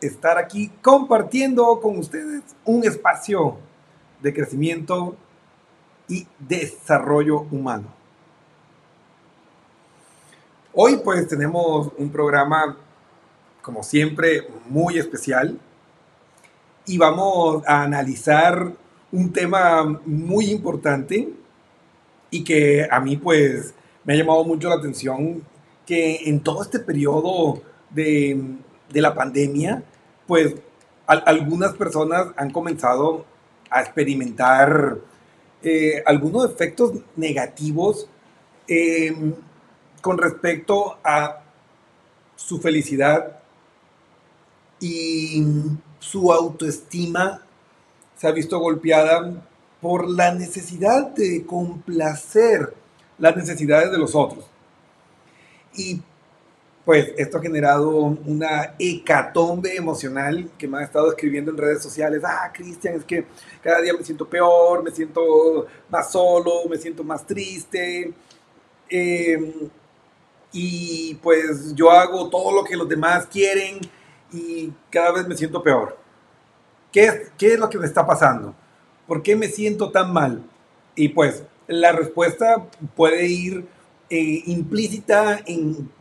estar aquí compartiendo con ustedes un espacio de crecimiento y desarrollo humano. Hoy pues tenemos un programa, como siempre, muy especial y vamos a analizar un tema muy importante y que a mí pues me ha llamado mucho la atención que en todo este periodo de, la pandemia, pues algunas personas han comenzado a experimentar eh, algunos efectos negativos em, con respecto a su felicidad y su autoestima se ha visto golpeada por la necesidad de complacer las necesidades de los otros. Y pues esto ha generado una hecatombe emocional que me ha estado escribiendo en redes sociales. Ah, Cristian, es que cada día me siento peor, me siento más solo, me siento más triste. Em, y pues yo hago todo lo que los demás quieren y cada vez me siento peor. ¿Qué es, qué es lo que me está pasando? ¿Por qué me siento tan mal? Y pues la respuesta puede ir eh, implícita en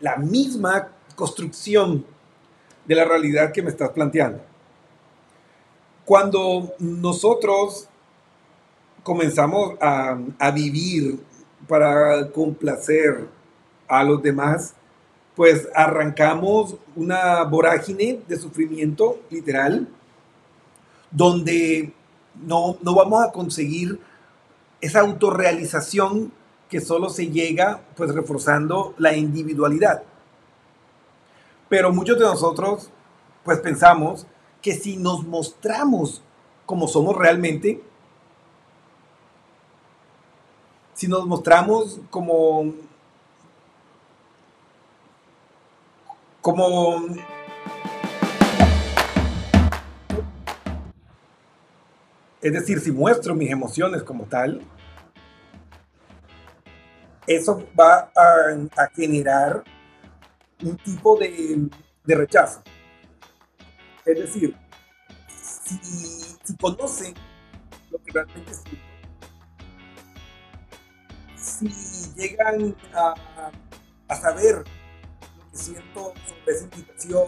la misma construcción de la realidad que me estás planteando. Cuando nosotros comenzamos a, a vivir para complacer a los demás, pues arrancamos una vorágine de sufrimiento literal, donde no, no vamos a conseguir esa autorrealización que solo se llega pues reforzando la individualidad. Pero muchos de nosotros pues pensamos que si nos mostramos como somos realmente, si nos mostramos como como es decir, si muestro mis emociones como tal, eso va a, generar un tipo de, rechazo. Es decir, si, conocen lo que realmente siento, si llegan a, saber lo que siento sobre esa invitación,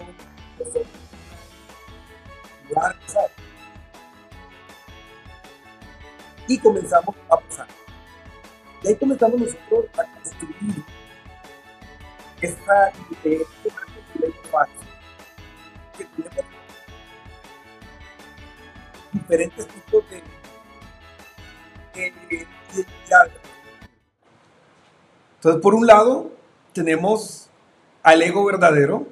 y comenzamos a pasar. Y ahí comenzamos nosotros a construir esta diferente fácil que diferentes tipos de, identidades. Entonces, por un lado, tenemos al ego verdadero.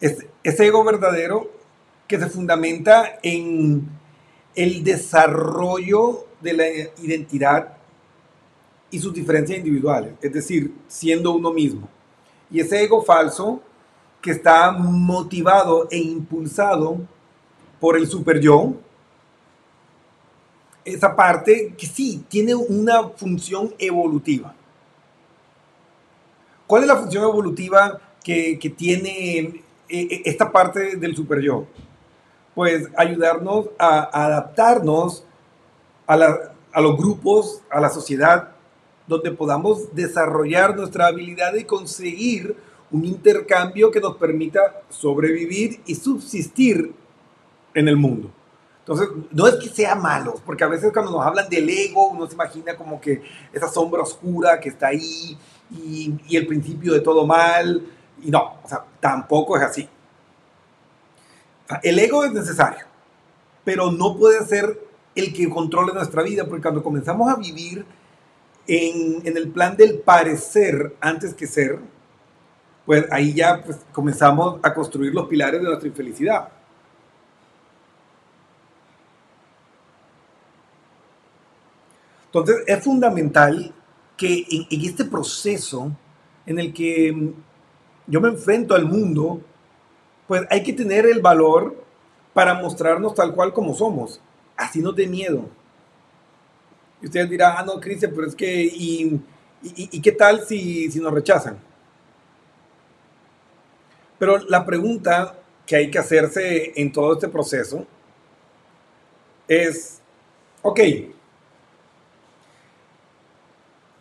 Ese, ese ego verdadero que se fundamenta en el desarrollo de la identidad y sus diferencias individuales, es decir, siendo uno mismo. Y ese ego falso que está motivado e impulsado por el super yo, esa parte que sí tiene una función evolutiva. ¿Cuál es la función evolutiva que, tiene eh, eh, esta parte del super yo? Pues ayudarnos a adaptarnos a, los grupos, a la sociedad, donde podamos desarrollar nuestra habilidad y conseguir un intercambio que nos permita sobrevivir y subsistir en el mundo. Entonces, no es que sea malo, porque a veces cuando nos hablan del ego, uno se imagina como que esa sombra oscura que está ahí y, y el principio de todo mal. Y no, o sea, tampoco es así. El ego es necesario, pero no puede ser el que controle nuestra vida, porque cuando comenzamos a vivir en, el plan del parecer antes que ser, pues ahí ya pues, comenzamos a construir los pilares de nuestra infelicidad. Entonces es fundamental que en, en, este proceso en el que yo me enfrento al mundo, pues hay que tener el valor para mostrarnos tal cual como somos. Así no de miedo. Y ustedes dirán, ah, no, Cristian, pero es que, ¿y, y, qué tal si, si nos rechazan? Pero la pregunta que hay que hacerse en todo este proceso es, ok,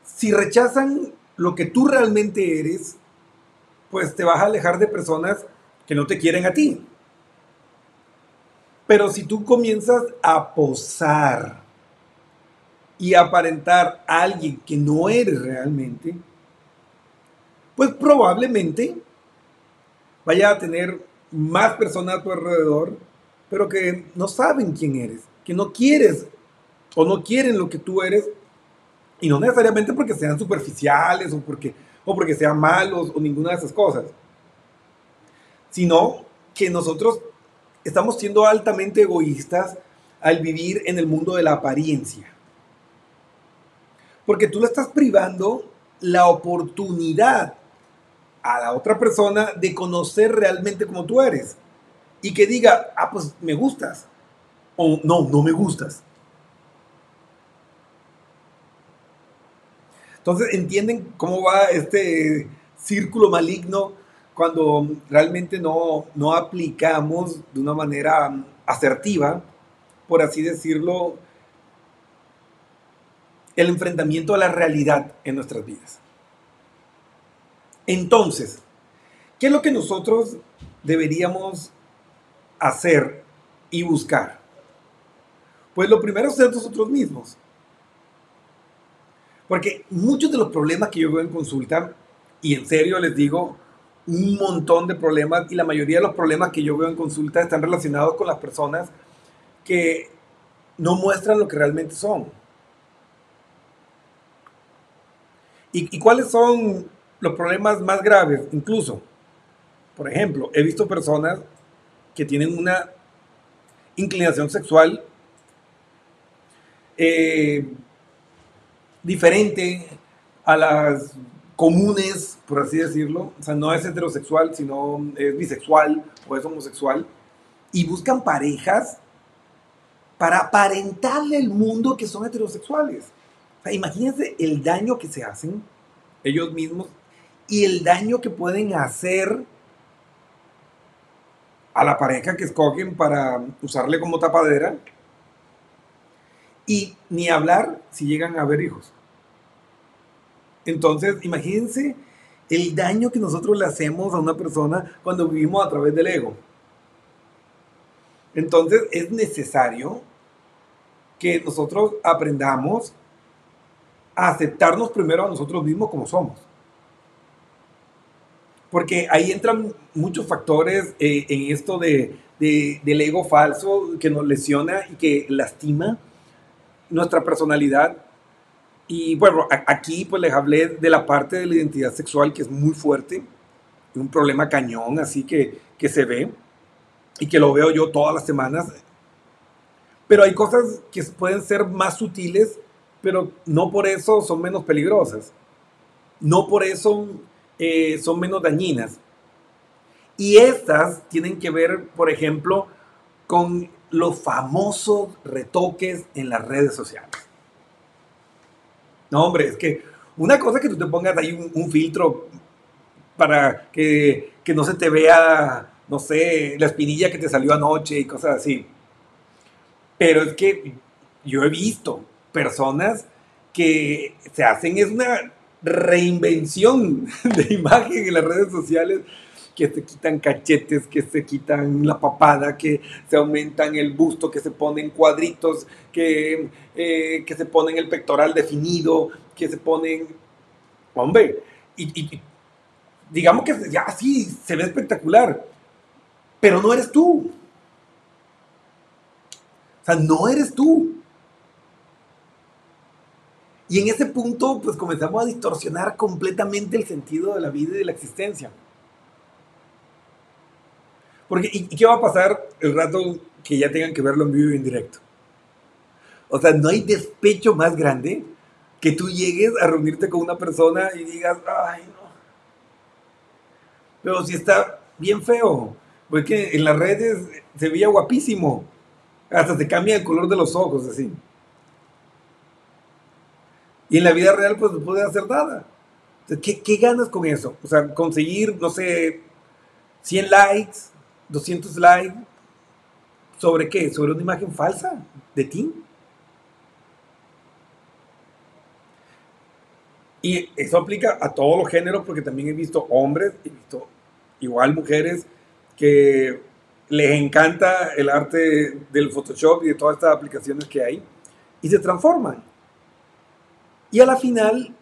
si rechazan lo que tú realmente eres, pues te vas a alejar de personas que no te quieren a ti. Pero si tú comienzas a posar y aparentar a alguien que no eres realmente, pues probablemente vaya a tener más personas a tu alrededor, pero que no saben quién eres, que no quieres o no quieren lo que tú eres, y no necesariamente porque sean superficiales o porque, o porque sean malos o ninguna de esas cosas, sino que nosotros estamos siendo altamente egoístas al vivir en el mundo de la apariencia. Porque tú le estás privando la oportunidad a la otra persona de conocer realmente como tú eres. Y que diga, ah, pues me gustas. O no, no me gustas. Entonces, ¿entienden cómo va este círculo maligno cuando realmente no, no aplicamos de una manera asertiva, por así decirlo, el enfrentamiento a la realidad en nuestras vidas. Entonces, ¿qué es lo que nosotros deberíamos hacer y buscar? Pues lo primero es ser nosotros mismos. Porque muchos de los problemas que yo veo en consulta, y en serio les digo, un montón de problemas y la mayoría de los problemas que yo veo en consulta están relacionados con las personas que no muestran lo que realmente son. ¿Y, cuáles son los problemas más graves? Incluso, por ejemplo, he visto personas que tienen una inclinación sexual eh, diferente a las comunes, por así decirlo, o sea, no es heterosexual, sino es bisexual o es homosexual, y buscan parejas para aparentarle al mundo que son heterosexuales. Imagínense el daño que se hacen ellos mismos y el daño que pueden hacer a la pareja que escogen para usarle como tapadera. Y ni hablar si llegan a haber hijos. Entonces, imagínense el daño que nosotros le hacemos a una persona cuando vivimos a través del ego. Entonces, es necesario que nosotros aprendamos a aceptarnos primero a nosotros mismos como somos. Porque ahí entran muchos factores eh, en esto de, del ego falso que nos lesiona y que lastima nuestra personalidad y bueno, aquí pues les hablé de la parte de la identidad sexual que es muy fuerte, un problema cañón, así que, que se ve y que lo veo yo todas las semanas. Pero hay cosas que pueden ser más sutiles, pero no por eso son menos peligrosas. No por eso eh, son menos dañinas. Y estas tienen que ver, por ejemplo, con los famosos retoques en las redes sociales. No, hombre, es que una cosa es que tú te pongas ahí un, filtro para que, no se te vea, no sé, la espinilla que te salió anoche y cosas así. Pero es que yo he visto personas que se hacen, es una reinvención de imagen en las redes sociales que se quitan cachetes, que se quitan la papada, que se aumentan el busto, que se ponen cuadritos, que, eh, que se ponen el pectoral definido, que se ponen... Hombre, y, digamos que ya sí, se ve espectacular, pero no eres tú. O sea, no eres tú. Y en ese punto, pues comenzamos a distorsionar completamente el sentido de la vida y de la existencia. Porque, ¿y, qué va a pasar el rato que ya tengan que verlo en vivo y en directo? O sea, no hay despecho más grande que tú llegues a reunirte con una persona y digas, ay, no. Pero si está bien feo, porque en las redes se veía guapísimo. Hasta se cambia el color de los ojos, así. Y en la vida real, pues no puede hacer nada. ¿qué, ¿qué, ganas con eso? O sea, conseguir, no sé, 100 likes, 200 likes. ¿Sobre qué? ¿Sobre una imagen falsa de ti? Y eso aplica a todos los géneros, porque también he visto hombres, he visto igual mujeres que les encanta el arte del Photoshop y de todas estas aplicaciones que hay y se transforman. Y a la final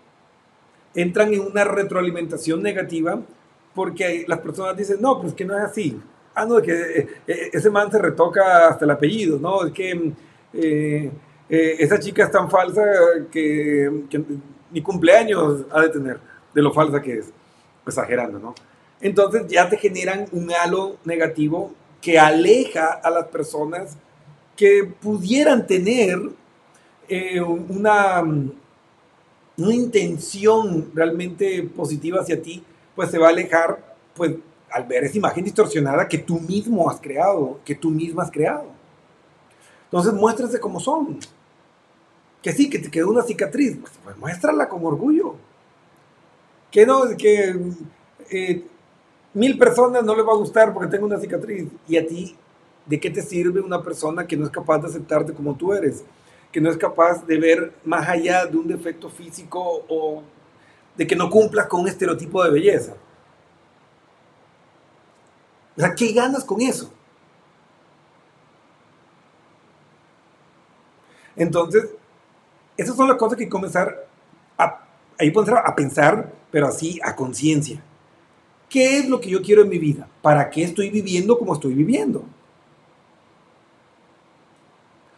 entran en una retroalimentación negativa porque las personas dicen, no, pues que no es así. Ah, no, que eh, eh, ese man se retoca hasta el apellido, ¿no? Es que eh, esa chica es tan falsa que, que ni cumpleaños ha de tener de lo falsa que es, exagerando, ¿no? Entonces ya te generan un halo negativo que aleja a las personas que pudieran tener una, una intención realmente positiva hacia ti, pues se va a alejar, pues al ver esa imagen distorsionada que tú mismo has creado, que tú misma has creado. Entonces muéstrase como son. Que sí, que te quedó una cicatriz, pues, pues muéstrala con orgullo. Que no, que eh, mil personas no le va a gustar porque tengo una cicatriz. Y a ti, ¿de qué te sirve una persona que no es capaz de aceptarte como tú eres? Que no es capaz de ver más allá de un defecto físico o de que no cumplas con un estereotipo de belleza. O sea, ¿qué ganas con eso? Entonces, esas son las cosas que comenzar a, ahí a pensar, pero así a conciencia. ¿Qué es lo que yo quiero en mi vida? ¿Para qué estoy viviendo como estoy viviendo?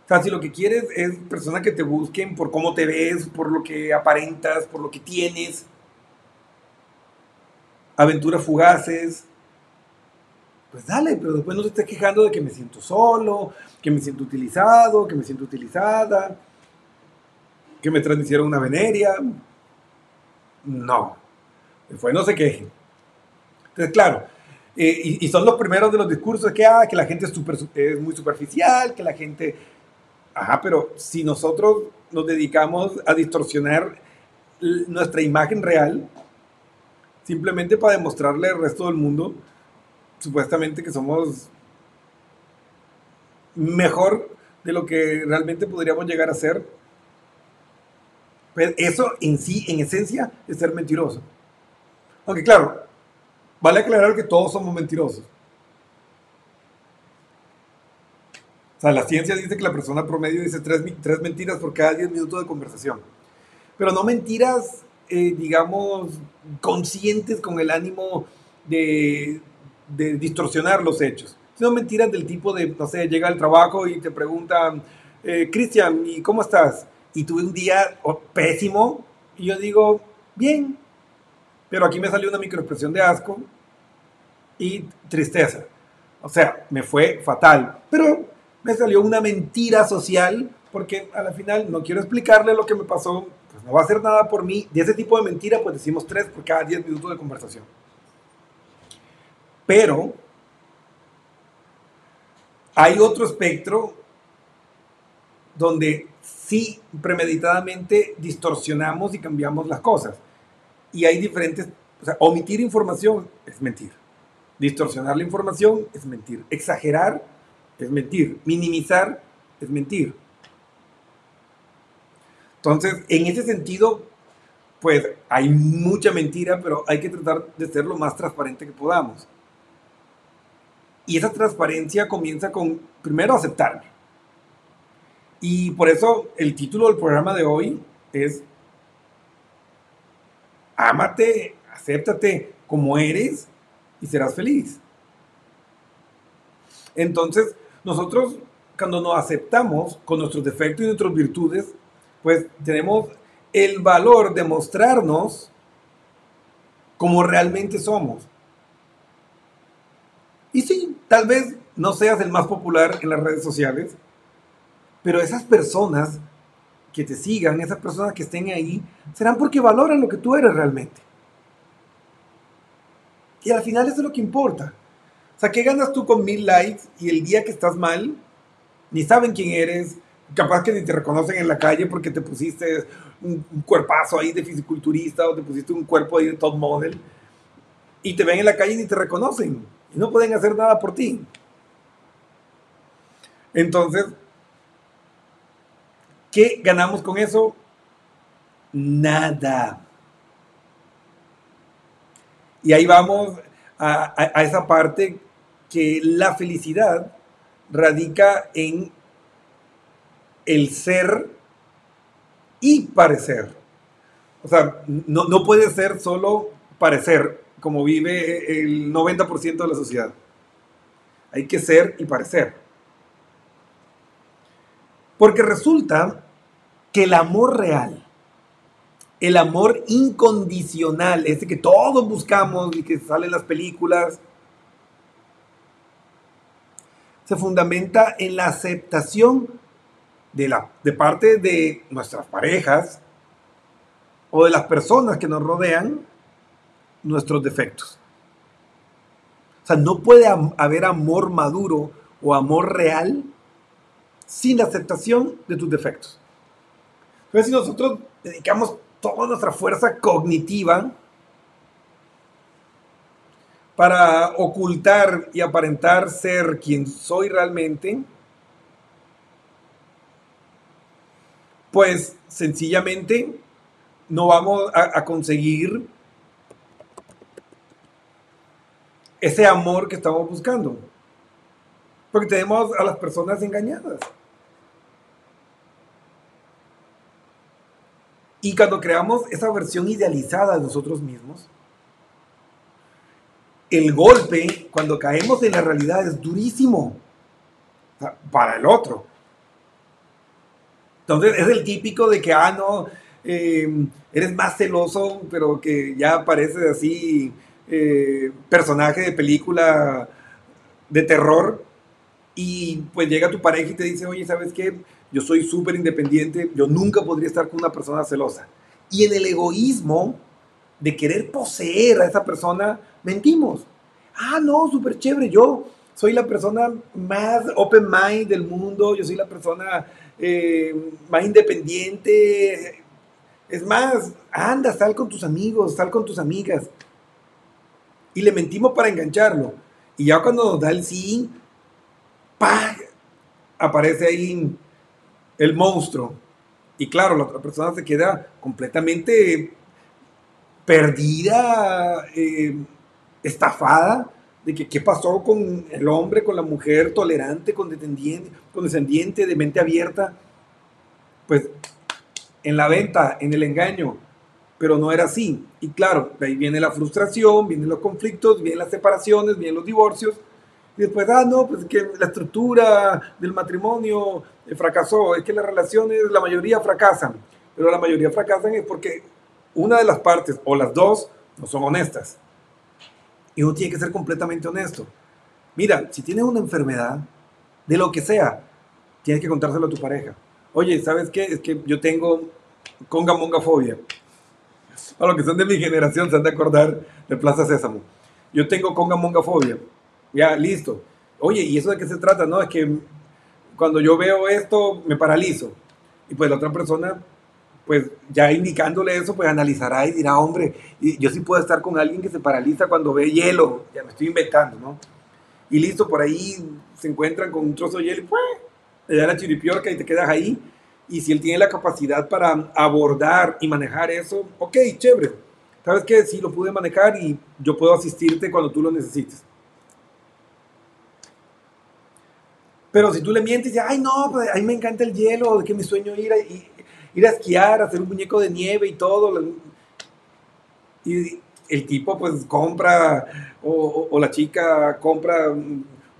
O sea, si lo que quieres es personas que te busquen por cómo te ves, por lo que aparentas, por lo que tienes, aventuras fugaces, pues dale, pero después no te estés quejando de que me siento solo, que me siento utilizado, que me siento utilizada que me transmitieron una veneria. No. Después no se quejen. Entonces, claro, eh, y, son los primeros de los discursos que, ah, que la gente es, es muy superficial, que la gente... Ajá, pero si nosotros nos dedicamos a distorsionar nuestra imagen real, simplemente para demostrarle al resto del mundo, supuestamente que somos mejor de lo que realmente podríamos llegar a ser, pues eso en sí, en esencia, es ser mentiroso. Aunque claro, vale aclarar que todos somos mentirosos. O sea, la ciencia dice que la persona promedio dice tres, tres mentiras por cada diez minutos de conversación. Pero no mentiras, eh, digamos, conscientes con el ánimo de, de distorsionar los hechos. Sino mentiras del tipo de, no sé, llega al trabajo y te preguntan, eh, Cristian, ¿y cómo estás? y tuve un día pésimo y yo digo, bien, pero aquí me salió una microexpresión de asco y tristeza. O sea, me fue fatal, pero me salió una mentira social porque a la final no quiero explicarle lo que me pasó, pues no va a hacer nada por mí. De ese tipo de mentira, pues decimos tres por cada diez minutos de conversación. Pero hay otro espectro donde sí premeditadamente distorsionamos y cambiamos las cosas. Y hay diferentes, o sea, omitir información es mentir. Distorsionar la información es mentir. Exagerar es mentir. Minimizar es mentir. Entonces, en ese sentido, pues hay mucha mentira, pero hay que tratar de ser lo más transparente que podamos. Y esa transparencia comienza con, primero, aceptarme y por eso el título del programa de hoy es Ámate, acéptate como eres y serás feliz. Entonces, nosotros cuando nos aceptamos con nuestros defectos y nuestras virtudes, pues tenemos el valor de mostrarnos como realmente somos. Y sí, tal vez no seas el más popular en las redes sociales, pero esas personas que te sigan, esas personas que estén ahí, serán porque valoran lo que tú eres realmente. Y al final eso es lo que importa. O sea, ¿qué ganas tú con mil likes y el día que estás mal, ni saben quién eres, capaz que ni te reconocen en la calle porque te pusiste un, cuerpazo ahí de fisiculturista o te pusiste un cuerpo ahí de top model y te ven en la calle y ni te reconocen y no pueden hacer nada por ti. Entonces, ¿qué ganamos con eso? Nada. Y ahí vamos a, esa parte que la felicidad radica en el ser y parecer. O sea, no, no, puede ser solo parecer, como vive el 90% de la sociedad. Hay que ser y parecer. Porque resulta que el amor real, el amor incondicional, ese que todos buscamos y que sale en las películas, se fundamenta en la aceptación de, la, de parte de nuestras parejas o de las personas que nos rodean nuestros defectos. O sea, no puede haber amor maduro o amor real sin la aceptación de tus defectos. Entonces, si nosotros dedicamos toda nuestra fuerza cognitiva para ocultar y aparentar ser quien soy realmente, pues sencillamente no vamos a, conseguir ese amor que estamos buscando. Porque tenemos a las personas engañadas. Y cuando creamos esa versión idealizada de nosotros mismos, el golpe, cuando caemos en la realidad, es durísimo para el otro. Entonces es el típico de que, ah, no, em, eres más celoso, pero que ya pareces así eh, personaje de película de terror. Y pues llega tu pareja y te dice, oye, ¿sabes qué? yo soy súper independiente, yo nunca podría estar con una persona celosa. Y en el egoísmo de querer poseer a esa persona, mentimos. Ah, no, súper chévere, yo soy la persona más open mind del mundo, yo soy la persona eh, más independiente. Es más, anda, sal con tus amigos, sal con tus amigas. Y le mentimos para engancharlo. Y ya cuando nos da el sí, ¡pah! aparece ahí el monstruo. Y claro, la otra persona se queda completamente perdida, eh, estafada, de que qué pasó con el hombre, con la mujer tolerante, condescendiente, condescendiente, de mente abierta. Pues en la venta, en el engaño, pero no era así. Y claro, de ahí viene la frustración, vienen los conflictos, vienen las separaciones, vienen los divorcios. Y después, ah, no, pues que la estructura del matrimonio eh, fracasó, es que las relaciones, la mayoría fracasan, pero la mayoría fracasan es porque una de las partes o las dos no son honestas. Y uno tiene que ser completamente honesto. Mira, si tienes una enfermedad, de lo que sea, tienes que contárselo a tu pareja. Oye, ¿sabes qué? Es que yo tengo conga monga fobia. A los que son de mi generación se han de acordar de Plaza Sésamo. Yo tengo conga monga fobia. Ya, listo. Oye, ¿y eso de qué se trata? No, es que cuando yo veo esto, me paralizo. Y pues la otra persona, pues ya indicándole eso, pues analizará y dirá, hombre, yo sí puedo estar con alguien que se paraliza cuando ve hielo, ya me estoy inventando, ¿no? Y listo, por ahí se encuentran con un trozo de hielo y pues, le da la chiripiorca y te quedas ahí. Y si él tiene la capacidad para abordar y manejar eso, ok, chévere. ¿Sabes qué? Sí, lo pude manejar y yo puedo asistirte cuando tú lo necesites. Pero si tú le mientes y ay, no, pues a mí me encanta el hielo, que mi sueño ir a, ir a esquiar, hacer un muñeco de nieve y todo. Y el tipo pues compra, o, la chica compra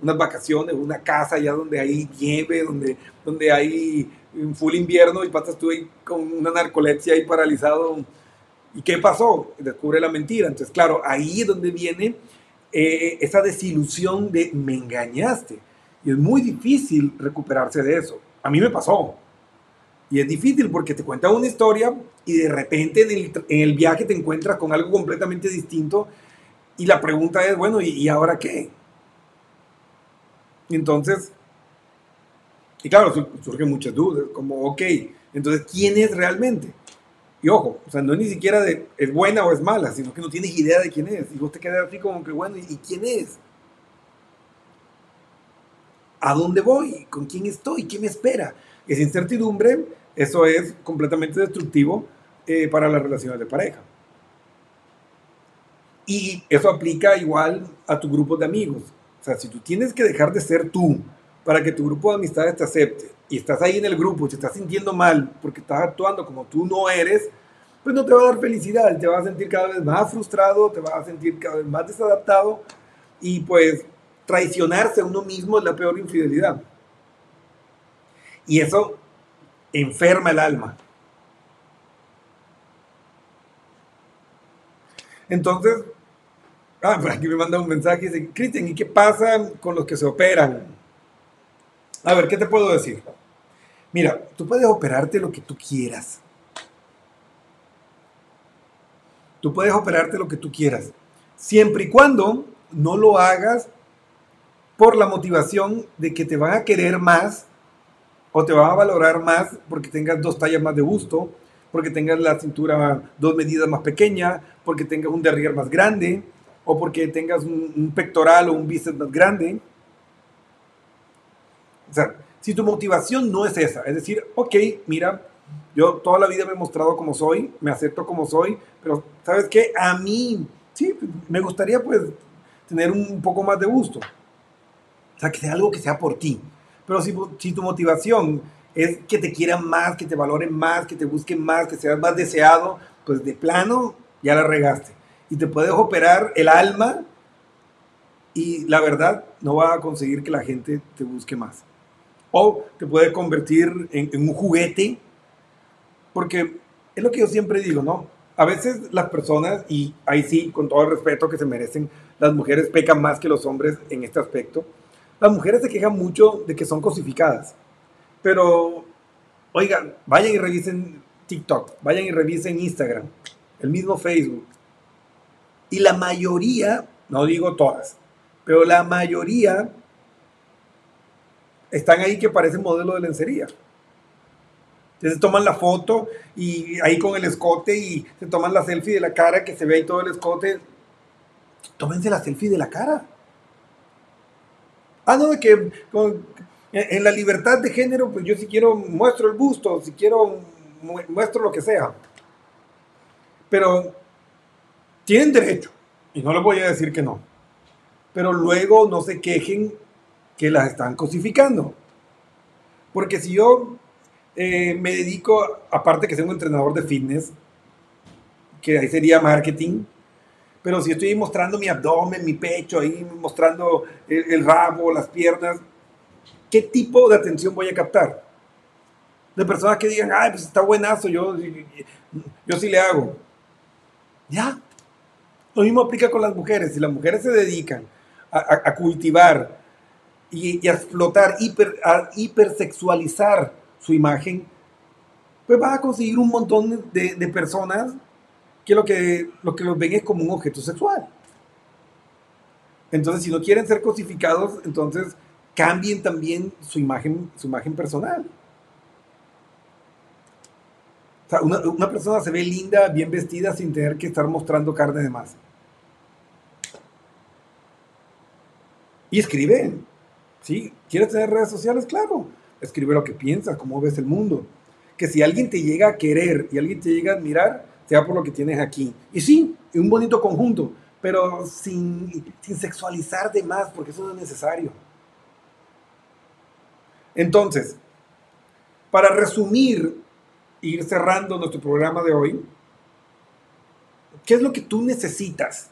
unas vacaciones, una casa allá donde hay nieve, donde, donde hay en full invierno y patas tú ahí con una narcolepsia ahí paralizado. ¿Y qué pasó? Descubre la mentira. Entonces, claro, ahí es donde viene eh, esa desilusión de me engañaste. Y es muy difícil recuperarse de eso. A mí me pasó. Y es difícil porque te cuentan una historia y de repente en el, en el, viaje te encuentras con algo completamente distinto y la pregunta es, bueno, ¿y, y ahora qué? Entonces, y claro, surgen muchas dudas, como, ok, entonces, ¿quién es realmente? Y ojo, o sea, no es ni siquiera de es buena o es mala, sino que no tienes idea de quién es. Y vos te quedas así como que, bueno, ¿y quién es? ¿A dónde voy? ¿Con quién estoy? ¿Qué me espera? Esa incertidumbre, eso es completamente destructivo eh, para las relaciones de pareja. Y eso aplica igual a tu grupo de amigos. O sea, si tú tienes que dejar de ser tú para que tu grupo de amistades te acepte y estás ahí en el grupo y te estás sintiendo mal porque estás actuando como tú no eres, pues no te va a dar felicidad, te vas a sentir cada vez más frustrado, te vas a sentir cada vez más desadaptado y pues traicionarse a uno mismo es la peor infidelidad. Y eso enferma el alma. Entonces, ah, por aquí me manda un mensaje y dice, Cristian, ¿y qué pasa con los que se operan? A ver, ¿qué te puedo decir? Mira, tú puedes operarte lo que tú quieras. Tú puedes operarte lo que tú quieras, siempre y cuando no lo hagas por la motivación de que te van a querer más o te van a valorar más porque tengas dos tallas más de gusto, porque tengas la cintura dos medidas más pequeña, porque tengas un derrier más grande o porque tengas un, un pectoral o un bíceps más grande. O sea, si tu motivación no es esa, es decir, ok, mira, yo toda la vida me he mostrado como soy, me acepto como soy, pero ¿sabes qué? A mí, sí, me gustaría pues tener un poco más de gusto. O sea, que sea algo que sea por ti. Pero si, si tu motivación es que te quieran más, que te valoren más, que te busquen más, que seas más deseado, pues de plano ya la regaste. Y te puedes operar el alma y la verdad no va a conseguir que la gente te busque más. O te puede convertir en, un juguete, porque es lo que yo siempre digo, ¿no? A veces las personas, y ahí sí, con todo el respeto que se merecen, las mujeres pecan más que los hombres en este aspecto. Las mujeres se quejan mucho de que son cosificadas. Pero, oigan, vayan y revisen TikTok, vayan y revisen Instagram, el mismo Facebook. Y la mayoría, no digo todas, pero la mayoría están ahí que parecen modelo de lencería. Entonces toman la foto y ahí con el escote y se toman la selfie de la cara que se ve ahí todo el escote. Tómense la selfie de la cara. Ah, no, que en la libertad de género, pues yo si quiero muestro el busto, si quiero muestro lo que sea. Pero tienen derecho, y no les voy a decir que no. Pero luego no se quejen que las están cosificando. Porque si yo eh, me dedico, aparte que soy un entrenador de fitness, que ahí sería marketing, pero si estoy mostrando mi abdomen, mi pecho, ahí mostrando el, rabo, las piernas, ¿qué tipo de atención voy a captar? De personas que digan, ay, pues está buenazo, yo, yo sí le hago. Ya. Lo mismo aplica con las mujeres. Si las mujeres se dedican a cultivar y, a explotar, hiper, a hipersexualizar su imagen, pues vas a conseguir un montón de, personas que lo, que lo que los ven es como un objeto sexual. Entonces, si no quieren ser cosificados, entonces cambien también su imagen, su imagen personal. Una, una, persona se ve linda, bien vestida, sin tener que estar mostrando carne de más. Y escriben. ¿Sí? ¿Quieres tener redes sociales? Claro. Escribe lo que piensas, cómo ves el mundo. Que si alguien te llega a querer y alguien te llega a admirar, sea por lo que tienes aquí. Y sí, un bonito conjunto, pero sin, sin sexualizar de más, porque eso no es necesario. Entonces, para resumir e ir cerrando nuestro programa de hoy, ¿qué es lo que tú necesitas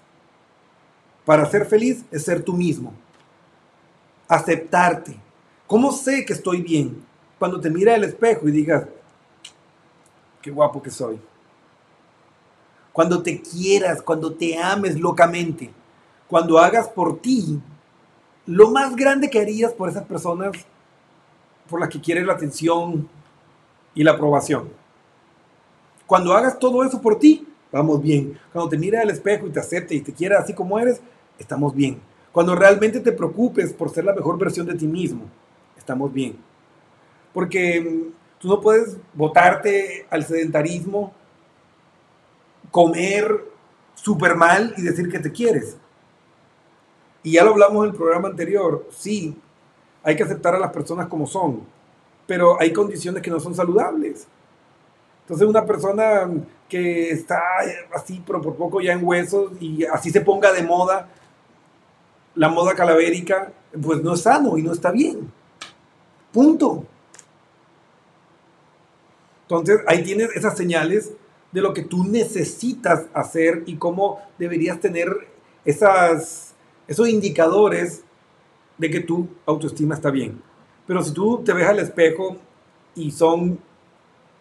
para ser feliz? Es ser tú mismo aceptarte. ¿Cómo sé que estoy bien? cuando te mira el espejo y digas, qué guapo que soy. Cuando te quieras, cuando te ames locamente, cuando hagas por ti lo más grande que harías por esas personas por las que quieres la atención y la aprobación. Cuando hagas todo eso por ti, vamos bien. Cuando te mira al espejo y te acepte y te quiera así como eres, estamos bien. Cuando realmente te preocupes por ser la mejor versión de ti mismo, estamos bien. Porque mm, tú no puedes botarte al sedentarismo, comer súper mal y decir que te quieres. Y ya lo hablamos en el programa anterior, sí, hay que aceptar a las personas como son, pero hay condiciones que no son saludables. Entonces una persona que está así, pero por poco ya en huesos y así se ponga de moda, la moda calavérica, pues no es sano y no está bien. Punto. Entonces ahí tienes esas señales de lo que tú necesitas hacer y cómo deberías tener esas, esos indicadores de que tu autoestima está bien. Pero si tú te ves al espejo y son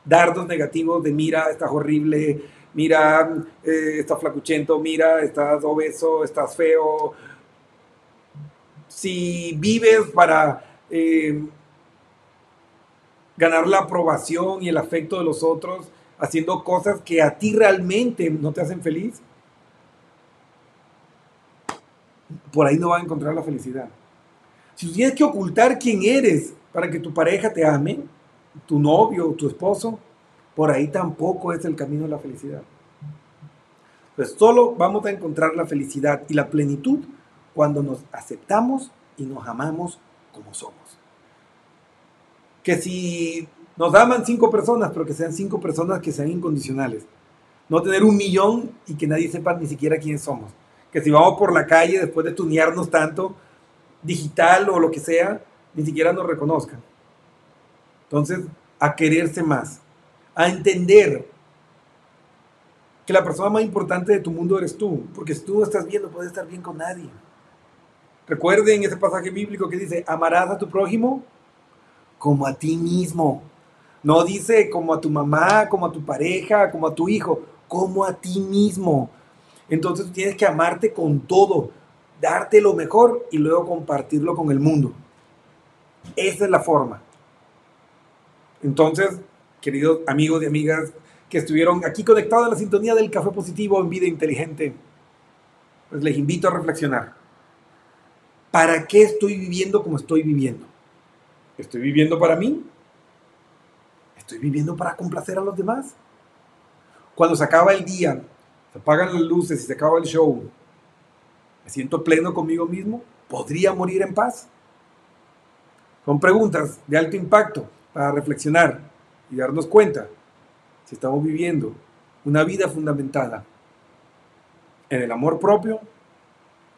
dardos negativos de mira, estás horrible, mira, eh, estás flacuchento, mira, estás obeso, estás feo. Si vives para eh, ganar la aprobación y el afecto de los otros, haciendo cosas que a ti realmente no te hacen feliz, por ahí no vas a encontrar la felicidad. Si tienes que ocultar quién eres para que tu pareja te ame, tu novio tu esposo, por ahí tampoco es el camino de la felicidad. Pues solo vamos a encontrar la felicidad y la plenitud cuando nos aceptamos y nos amamos como somos. Que si nos aman cinco personas, pero que sean cinco personas que sean incondicionales. No tener un millón y que nadie sepa ni siquiera quiénes somos. Que si vamos por la calle después de tunearnos tanto, digital o lo que sea, ni siquiera nos reconozcan. Entonces, a quererse más, a entender que la persona más importante de tu mundo eres tú, porque si tú no estás bien, no puedes estar bien con nadie. Recuerden ese pasaje bíblico que dice, amarás a tu prójimo como a ti mismo. No dice como a tu mamá, como a tu pareja, como a tu hijo, como a ti mismo. Entonces tienes que amarte con todo, darte lo mejor y luego compartirlo con el mundo. Esa es la forma. Entonces, queridos amigos y amigas que estuvieron aquí conectados a la sintonía del Café Positivo en Vida Inteligente, pues les invito a reflexionar. ¿Para qué estoy viviendo como estoy viviendo? ¿Estoy viviendo para mí? ¿Estoy viviendo para complacer a los demás? Cuando se acaba el día, se apagan las luces y se acaba el show, ¿me siento pleno conmigo mismo? ¿Podría morir en paz? Son preguntas de alto impacto para reflexionar y darnos cuenta si estamos viviendo una vida fundamentada en el amor propio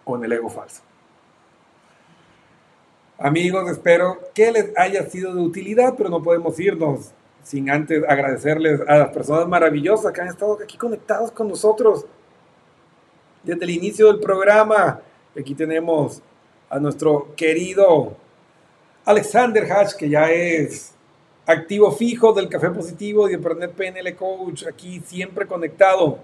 o en el ego falso. Amigos, espero que les haya sido de utilidad, pero no podemos irnos sin antes agradecerles a las personas maravillosas que han estado aquí conectados con nosotros desde el inicio del programa. Aquí tenemos a nuestro querido Alexander Hatch, que ya es activo fijo del Café Positivo y de PNL Coach, aquí siempre conectado.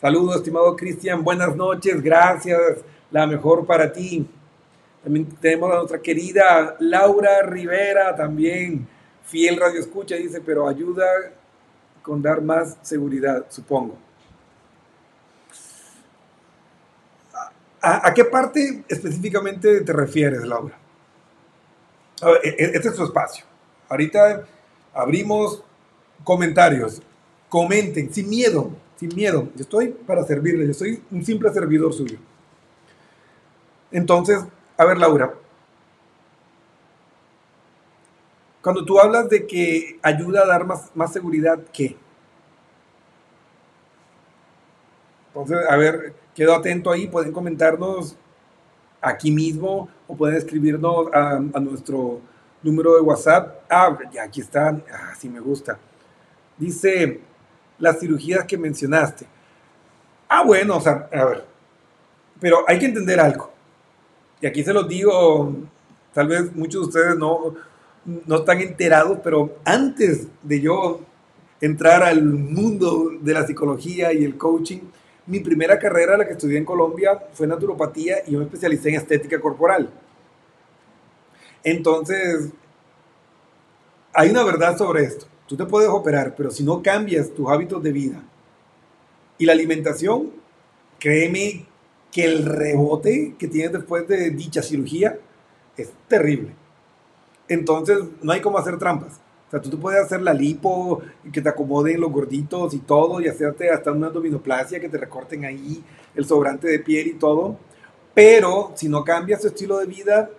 Saludos, estimado Cristian, buenas noches, gracias, la mejor para ti. También tenemos a nuestra querida Laura Rivera, también fiel radio escucha, dice, pero ayuda con dar más seguridad, supongo. ¿A, qué parte específicamente te refieres, Laura? E, e, este es tu espacio. Ahorita abrimos comentarios. Comenten, sin miedo, sin miedo. Yo estoy para servirles, yo soy un simple servidor suyo. Entonces, a ver, Laura, Cuando tú hablas de que ayuda a dar más, más seguridad, ¿qué? Entonces, a ver, quedo atento ahí, pueden comentarnos aquí mismo o pueden escribirnos a, nuestro número de WhatsApp. Ah, ya aquí están, ah, sí me gusta. Dice, las cirugías que mencionaste. Ah, bueno, o sea, a ver, pero hay que entender algo. Y aquí se los digo, tal vez muchos de ustedes no, no están enterados, pero antes de yo entrar al mundo de la psicología y el coaching, mi primera carrera, la que estudié en Colombia, fue naturopatía y me especialicé en estética corporal. Entonces, hay una verdad sobre esto. Tú te puedes operar, pero si no cambias tus hábitos de vida y la alimentación, créeme que el rebote que tienes después de dicha cirugía es terrible. Entonces, no hay cómo hacer trampas. O sea, tú te puedes hacer la lipo, que te acomoden los gorditos y todo, y hacerte hasta una abdominoplasia, que te recorten ahí el sobrante de piel y todo. Pero si no cambias tu estilo de vida,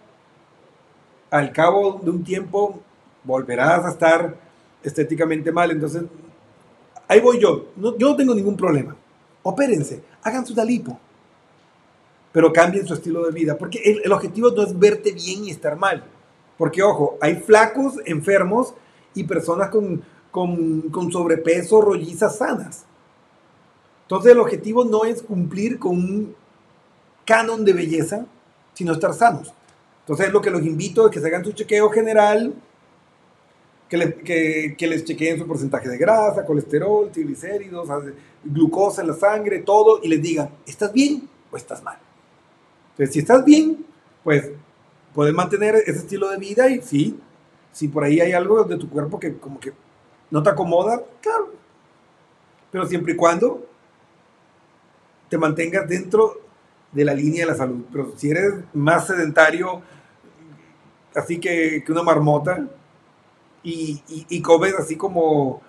al cabo de un tiempo volverás a estar estéticamente mal. Entonces, ahí voy yo. yo no tengo ningún problema. Opérense, hagan su lipo pero cambien su estilo de vida, porque el, el, objetivo no es verte bien y estar mal, porque ojo, hay flacos, enfermos y personas con, con, con sobrepeso, rollizas sanas. Entonces el objetivo no es cumplir con un canon de belleza, sino estar sanos. Entonces lo que los invito es que se hagan su chequeo general, que, que, que, les chequeen su porcentaje de grasa, colesterol, triglicéridos, glucosa en la sangre, todo, y les digan, ¿estás bien o estás mal? Si estás bien, pues puedes mantener ese estilo de vida y sí, si por ahí hay algo de tu cuerpo que como que no te acomoda, claro. Pero siempre y cuando te mantengas dentro de la línea de la salud. Pero si eres más sedentario, así que, que una marmota, y, y, y, comes así como,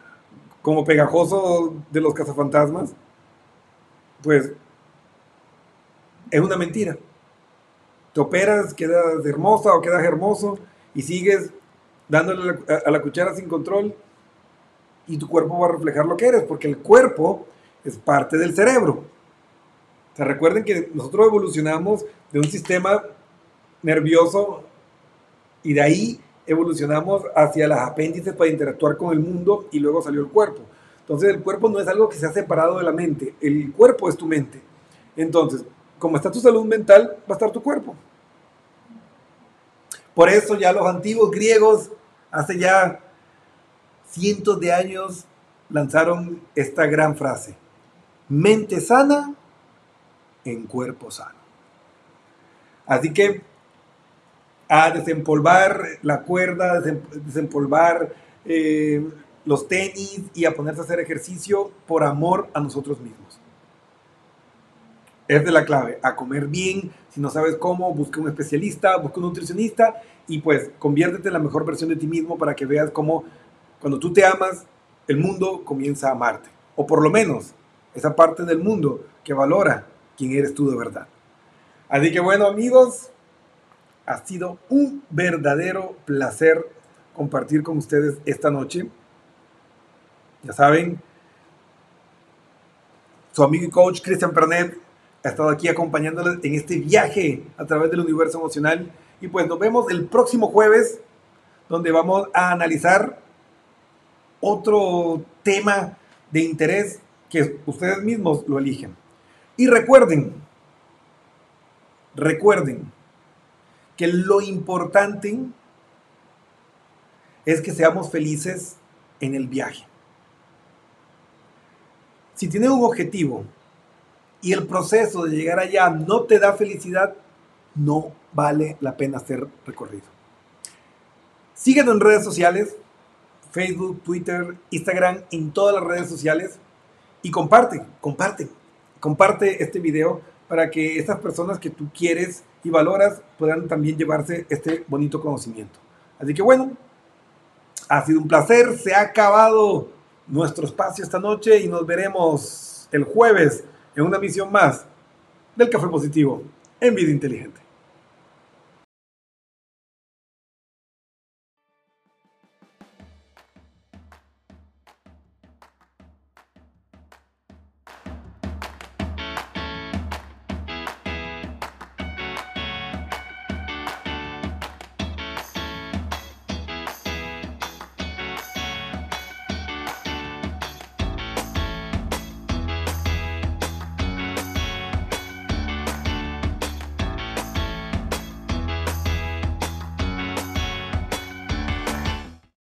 como pegajoso de los cazafantasmas, pues es una mentira te operas, quedas hermosa o quedas hermoso y sigues dándole a la cuchara sin control y tu cuerpo va a reflejar lo que eres, porque el cuerpo es parte del cerebro. O recuerden que nosotros evolucionamos de un sistema nervioso y de ahí evolucionamos hacia las apéndices para interactuar con el mundo y luego salió el cuerpo. Entonces el cuerpo no es algo que se ha separado de la mente, el cuerpo es tu mente. Entonces, como está tu salud mental, va a estar tu cuerpo. Por eso ya los antiguos griegos, hace ya cientos de años, lanzaron esta gran frase. Mente sana en cuerpo sano. Así que a desempolvar la cuerda, desempolvar eh, los tenis y a ponerse a hacer ejercicio por amor a nosotros mismos. Es de la clave, a comer bien, si no sabes cómo, busca un especialista, busca un nutricionista y pues conviértete en la mejor versión de ti mismo para que veas cómo cuando tú te amas, el mundo comienza a amarte. O por lo menos esa parte del mundo que valora quién eres tú de verdad. Así que bueno amigos, ha sido un verdadero placer compartir con ustedes esta noche. Ya saben, su amigo y coach Cristian Pernet ha estado aquí acompañándoles en este viaje a través del universo emocional. Y pues nos vemos el próximo jueves, donde vamos a analizar otro tema de interés que ustedes mismos lo eligen. Y recuerden, recuerden que lo importante es que seamos felices en el viaje. Si tienen un objetivo y el proceso de llegar allá no te da felicidad, no vale la pena ser recorrido. Síguenos en redes sociales, Facebook, Twitter, Instagram, en todas las redes sociales y comparte, comparte, comparte este video para que estas personas que tú quieres y valoras puedan también llevarse este bonito conocimiento. Así que bueno, ha sido un placer, se ha acabado nuestro espacio esta noche y nos veremos el jueves en una misión más del Café Positivo en Vida Inteligente.